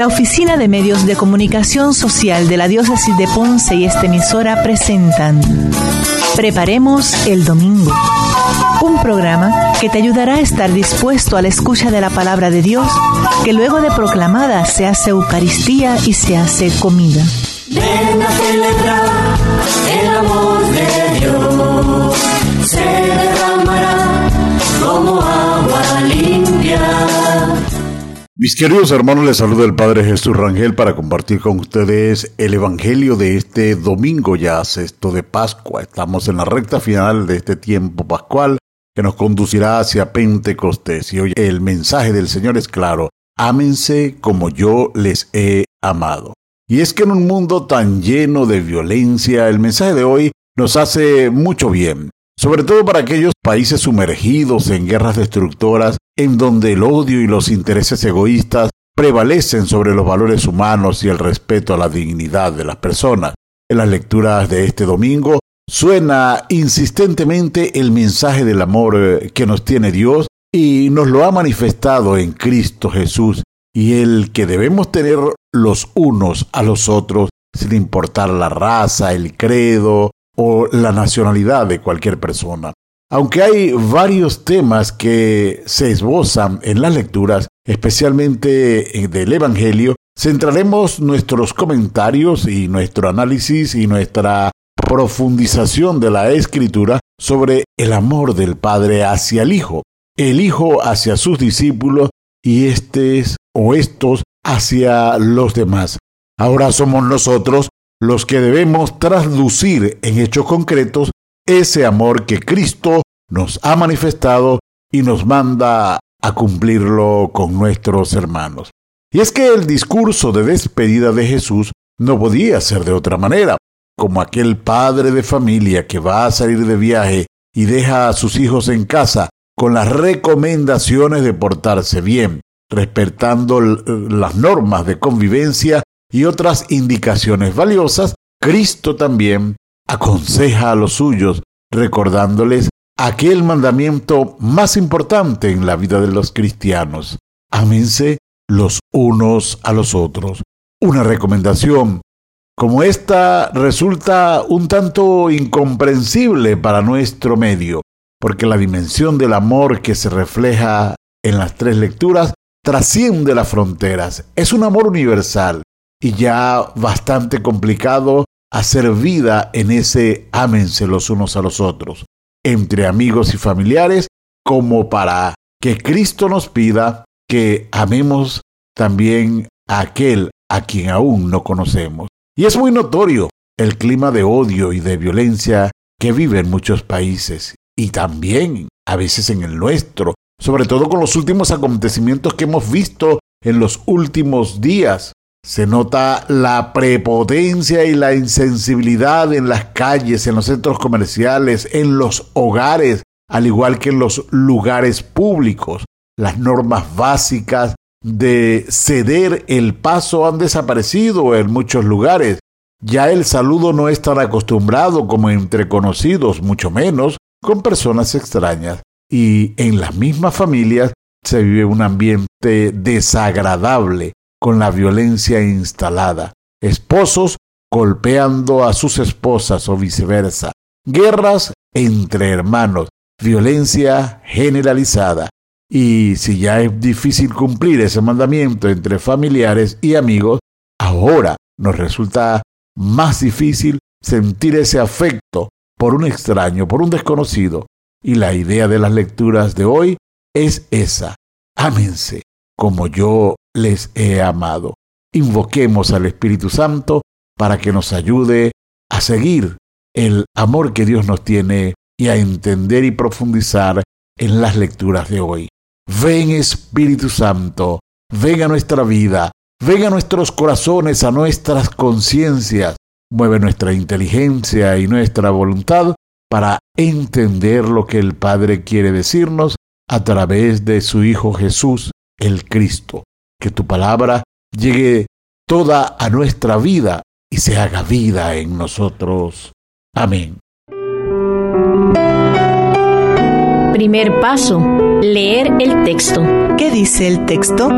La Oficina de Medios de Comunicación Social de la Diócesis de Ponce y esta emisora presentan Preparemos el Domingo, un programa que te ayudará a estar dispuesto a la escucha de la palabra de Dios, que luego de proclamada se hace Eucaristía y se hace comida. Ven a celebrar el amor de Dios, se derramará como agua limpia. Mis queridos hermanos, les saluda el Padre Jesús Rangel para compartir con ustedes el Evangelio de este domingo ya sexto de Pascua. Estamos en la recta final de este tiempo pascual que nos conducirá hacia Pentecostés. Y hoy el mensaje del Señor es claro, ámense como yo les he amado. Y es que en un mundo tan lleno de violencia, el mensaje de hoy nos hace mucho bien, sobre todo para aquellos países sumergidos en guerras destructoras, en donde el odio y los intereses egoístas prevalecen sobre los valores humanos y el respeto a la dignidad de las personas. En las lecturas de este domingo suena insistentemente el mensaje del amor eh, que nos tiene Dios y nos lo ha manifestado en Cristo Jesús y el que debemos tener los unos a los otros sin importar la raza, el credo o la nacionalidad de cualquier persona. Aunque hay varios temas que se esbozan en las lecturas, especialmente del Evangelio, centraremos nuestros comentarios y nuestro análisis y nuestra profundización de la escritura sobre el amor del Padre hacia el Hijo, el Hijo hacia sus discípulos y estos o estos hacia los demás. Ahora somos nosotros los que debemos traducir en hechos concretos ese amor que Cristo nos ha manifestado y nos manda a cumplirlo con nuestros hermanos. Y es que el discurso de despedida de Jesús no podía ser de otra manera, como aquel padre de familia que va a salir de viaje y deja a sus hijos en casa con las recomendaciones de portarse bien, respetando las normas de convivencia y otras indicaciones valiosas, Cristo también aconseja a los suyos, recordándoles aquel mandamiento más importante en la vida de los cristianos. Ámense los unos a los otros. Una recomendación como esta resulta un tanto incomprensible para nuestro medio, porque la dimensión del amor que se refleja en las tres lecturas trasciende las fronteras, es un amor universal y ya bastante complicado hacer vida en ese ámense los unos a los otros, entre amigos y familiares, como para que Cristo nos pida que amemos también a aquel a quien aún no conocemos. Y es muy notorio el clima de odio y de violencia que vive en muchos países y también a veces en el nuestro, sobre todo con los últimos acontecimientos que hemos visto en los últimos días. Se nota la prepotencia y la insensibilidad en las calles, en los centros comerciales, en los hogares, al igual que en los lugares públicos. Las normas básicas de ceder el paso han desaparecido en muchos lugares. Ya el saludo no es tan acostumbrado como entre conocidos, mucho menos con personas extrañas y en las mismas familias se vive un ambiente desagradable con la violencia instalada, esposos golpeando a sus esposas o viceversa, guerras entre hermanos, violencia generalizada. Y si ya es difícil cumplir ese mandamiento entre familiares y amigos, ahora nos resulta más difícil sentir ese afecto por un extraño, por un desconocido, y la idea de las lecturas de hoy es esa. Ámense como yo les he amado. Invoquemos al Espíritu Santo para que nos ayude a seguir el amor que Dios nos tiene y a entender y profundizar en las lecturas de hoy. Ven Espíritu Santo, ven a nuestra vida, ven a nuestros corazones, a nuestras conciencias, mueve nuestra inteligencia y nuestra voluntad para entender lo que el Padre quiere decirnos a través de su Hijo Jesús, el Cristo. Que tu palabra llegue toda a nuestra vida y se haga vida en nosotros. Amén. Primer paso, leer el texto. ¿Qué dice el texto?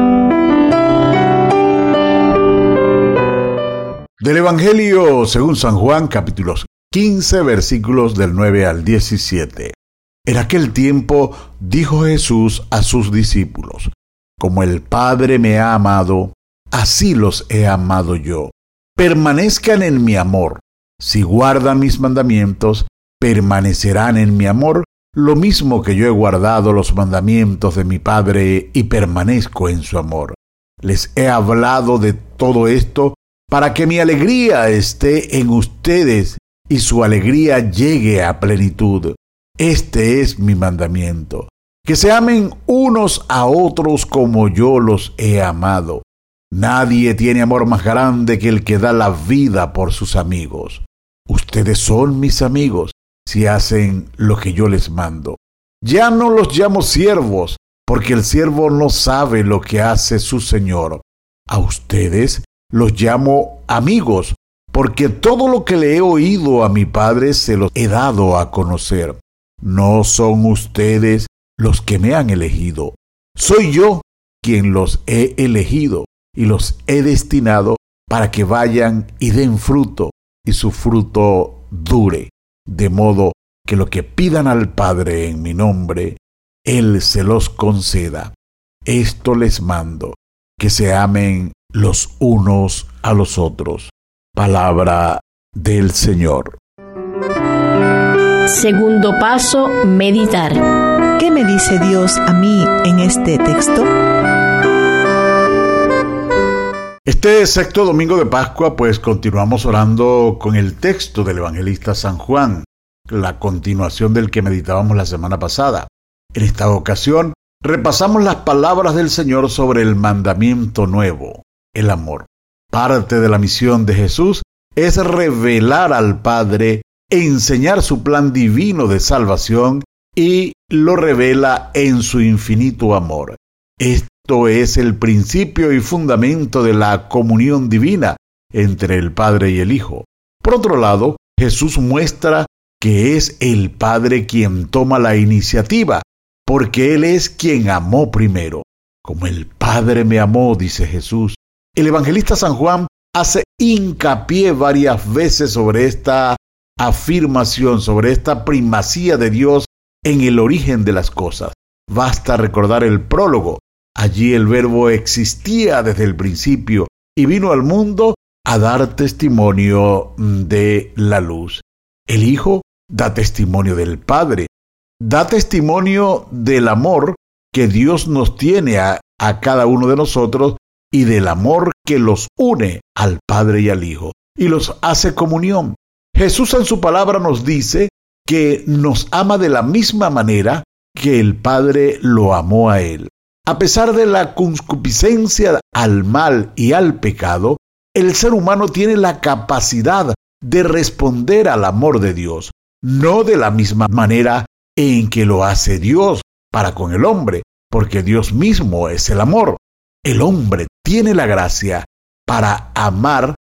Del Evangelio según San Juan, capítulos 15, versículos del 9 al 17. En aquel tiempo dijo Jesús a sus discípulos, Como el Padre me ha amado, así los he amado yo. Permanezcan en mi amor. Si guardan mis mandamientos, permanecerán en mi amor, lo mismo que yo he guardado los mandamientos de mi Padre y permanezco en su amor. Les he hablado de todo esto para que mi alegría esté en ustedes y su alegría llegue a plenitud. Este es mi mandamiento, que se amen unos a otros como yo los he amado. Nadie tiene amor más grande que el que da la vida por sus amigos. Ustedes son mis amigos si hacen lo que yo les mando. Ya no los llamo siervos, porque el siervo no sabe lo que hace su Señor. A ustedes los llamo amigos, porque todo lo que le he oído a mi Padre se lo he dado a conocer. No son ustedes los que me han elegido, soy yo quien los he elegido y los he destinado para que vayan y den fruto y su fruto dure, de modo que lo que pidan al Padre en mi nombre, Él se los conceda. Esto les mando, que se amen los unos a los otros. Palabra del Señor. Segundo paso, meditar. ¿Qué me dice Dios a mí en este texto? Este sexto domingo de Pascua, pues continuamos orando con el texto del evangelista San Juan, la continuación del que meditábamos la semana pasada. En esta ocasión, repasamos las palabras del Señor sobre el mandamiento nuevo, el amor. Parte de la misión de Jesús es revelar al Padre, enseñar su plan divino de salvación y lo revela en su infinito amor. Esto es el principio y fundamento de la comunión divina entre el Padre y el Hijo. Por otro lado, Jesús muestra que es el Padre quien toma la iniciativa, porque Él es quien amó primero. Como el Padre me amó, dice Jesús, el evangelista San Juan hace hincapié varias veces sobre esta afirmación, sobre esta primacía de Dios en el origen de las cosas. Basta recordar el prólogo. Allí el verbo existía desde el principio y vino al mundo a dar testimonio de la luz. El Hijo da testimonio del Padre, da testimonio del amor que Dios nos tiene a, a cada uno de nosotros y del amor que los une al Padre y al Hijo y los hace comunión. Jesús en su palabra nos dice que nos ama de la misma manera que el Padre lo amó a Él. A pesar de la concupiscencia al mal y al pecado, el ser humano tiene la capacidad de responder al amor de Dios, no de la misma manera en que lo hace Dios para con el hombre, porque Dios mismo es el amor. El hombre tiene la gracia para amar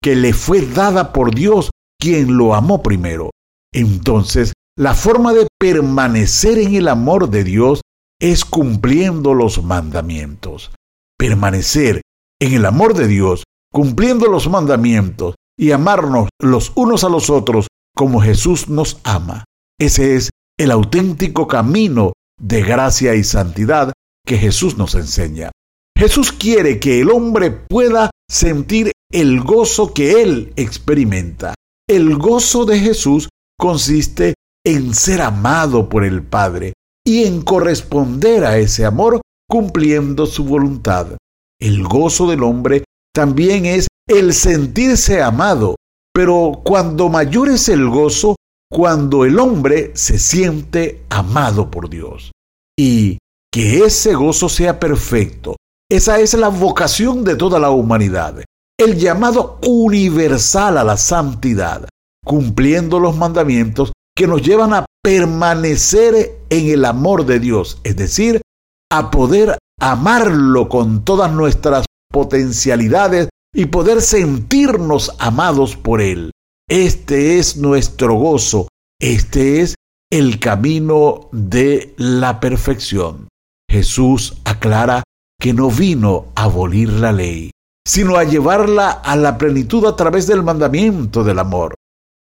que le fue dada por Dios, quien lo amó primero. Entonces, la forma de permanecer en el amor de Dios es cumpliendo los mandamientos. Permanecer en el amor de Dios, cumpliendo los mandamientos y amarnos los unos a los otros como Jesús nos ama. Ese es el auténtico camino de gracia y santidad que Jesús nos enseña. Jesús quiere que el hombre pueda sentir el gozo que él experimenta. El gozo de Jesús consiste en ser amado por el Padre y en corresponder a ese amor cumpliendo su voluntad. El gozo del hombre también es el sentirse amado, pero cuando mayor es el gozo, cuando el hombre se siente amado por Dios. Y que ese gozo sea perfecto, esa es la vocación de toda la humanidad, el llamado universal a la santidad, cumpliendo los mandamientos que nos llevan a permanecer en el amor de Dios, es decir, a poder amarlo con todas nuestras potencialidades y poder sentirnos amados por Él. Este es nuestro gozo, este es el camino de la perfección. Jesús aclara que no vino a abolir la ley, sino a llevarla a la plenitud a través del mandamiento del amor.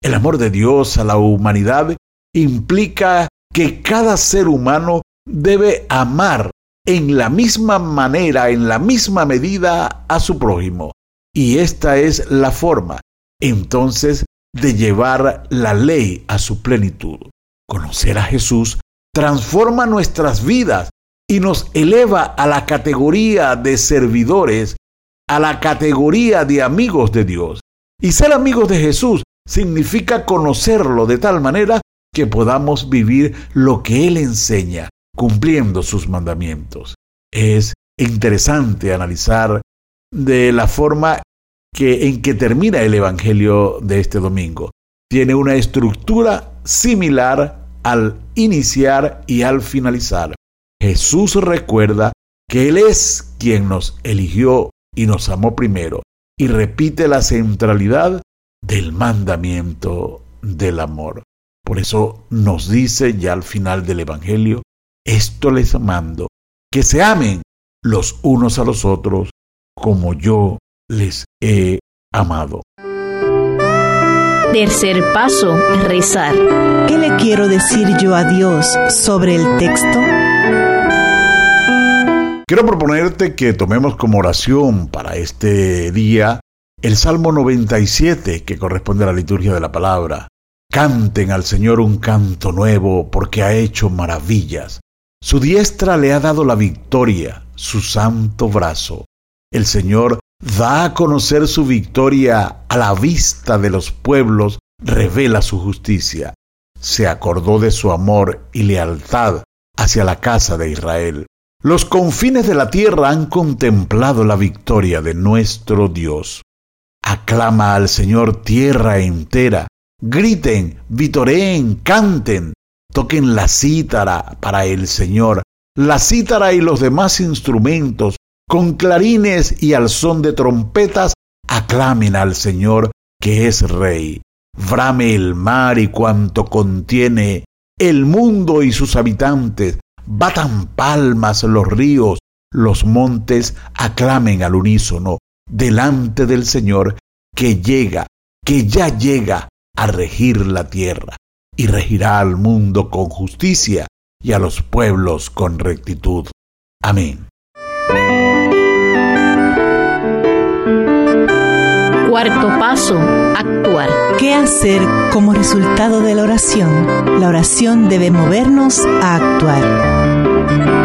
El amor de Dios a la humanidad implica que cada ser humano debe amar en la misma manera, en la misma medida a su prójimo. Y esta es la forma, entonces, de llevar la ley a su plenitud. Conocer a Jesús transforma nuestras vidas y nos eleva a la categoría de servidores, a la categoría de amigos de Dios. Y ser amigos de Jesús significa conocerlo de tal manera que podamos vivir lo que Él enseña, cumpliendo sus mandamientos. Es interesante analizar de la forma que, en que termina el Evangelio de este domingo. Tiene una estructura similar al iniciar y al finalizar. Jesús recuerda que Él es quien nos eligió y nos amó primero y repite la centralidad del mandamiento del amor. Por eso nos dice ya al final del Evangelio, esto les mando, que se amen los unos a los otros como yo les he amado. Tercer paso, rezar. ¿Qué le quiero decir yo a Dios sobre el texto? Quiero proponerte que tomemos como oración para este día el Salmo 97 que corresponde a la liturgia de la palabra. Canten al Señor un canto nuevo porque ha hecho maravillas. Su diestra le ha dado la victoria, su santo brazo. El Señor da a conocer su victoria a la vista de los pueblos, revela su justicia. Se acordó de su amor y lealtad hacia la casa de Israel. Los confines de la tierra han contemplado la victoria de nuestro Dios. Aclama al Señor tierra entera. Griten, vitoreen, canten, toquen la cítara para el Señor, la cítara y los demás instrumentos, con clarines y al son de trompetas, aclamen al Señor que es Rey. Brame el mar y cuanto contiene, el mundo y sus habitantes, batan palmas los ríos, los montes aclamen al unísono delante del Señor que llega, que ya llega a regir la tierra y regirá al mundo con justicia y a los pueblos con rectitud. Amén. Cuarto paso, actuar. ¿Qué hacer como resultado de la oración? La oración debe movernos a actuar.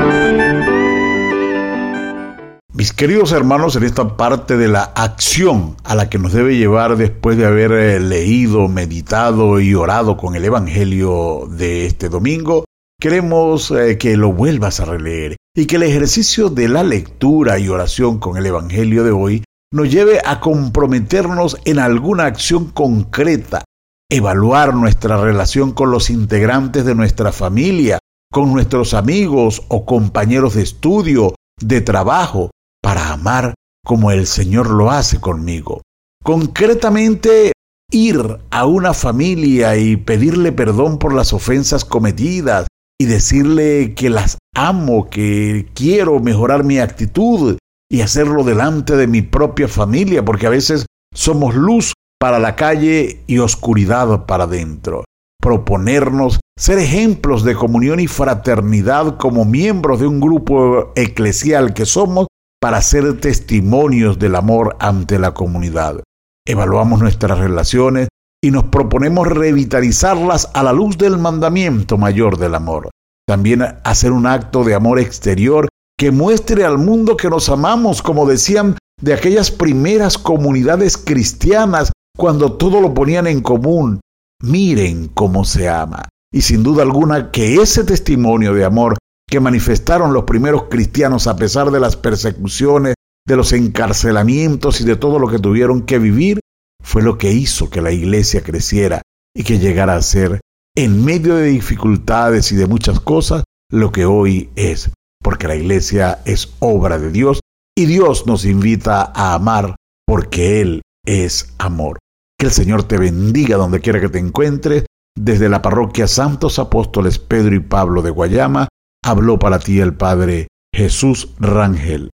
Mis queridos hermanos, en esta parte de la acción a la que nos debe llevar después de haber eh, leído, meditado y orado con el Evangelio de este domingo, queremos eh, que lo vuelvas a releer y que el ejercicio de la lectura y oración con el Evangelio de hoy nos lleve a comprometernos en alguna acción concreta, evaluar nuestra relación con los integrantes de nuestra familia, con nuestros amigos o compañeros de estudio, de trabajo, para amar como el Señor lo hace conmigo. Concretamente, ir a una familia y pedirle perdón por las ofensas cometidas y decirle que las amo, que quiero mejorar mi actitud y hacerlo delante de mi propia familia, porque a veces somos luz para la calle y oscuridad para dentro. Proponernos ser ejemplos de comunión y fraternidad como miembros de un grupo eclesial que somos para ser testimonios del amor ante la comunidad. Evaluamos nuestras relaciones y nos proponemos revitalizarlas a la luz del mandamiento mayor del amor. También hacer un acto de amor exterior que muestre al mundo que nos amamos, como decían de aquellas primeras comunidades cristianas cuando todo lo ponían en común. Miren cómo se ama. Y sin duda alguna que ese testimonio de amor que manifestaron los primeros cristianos a pesar de las persecuciones, de los encarcelamientos y de todo lo que tuvieron que vivir, fue lo que hizo que la iglesia creciera y que llegara a ser, en medio de dificultades y de muchas cosas, lo que hoy es, porque la iglesia es obra de Dios y Dios nos invita a amar porque Él es amor. Que el Señor te bendiga donde quiera que te encuentres, desde la parroquia Santos Apóstoles Pedro y Pablo de Guayama, habló para ti el Padre Jesús Rangel.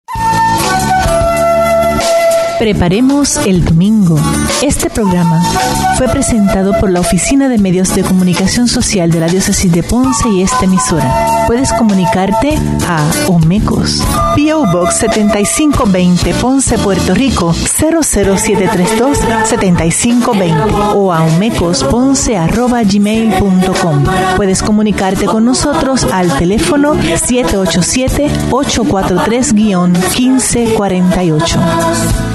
Preparemos el domingo. Este programa fue presentado por la Oficina de Medios de Comunicación Social de la Diócesis de Ponce y esta emisora. Puedes comunicarte a Omecos, PO Box 7520 Ponce, Puerto Rico 00732 7520 o a omecosponce@gmail.com. Puedes comunicarte con nosotros al teléfono 787 843-1548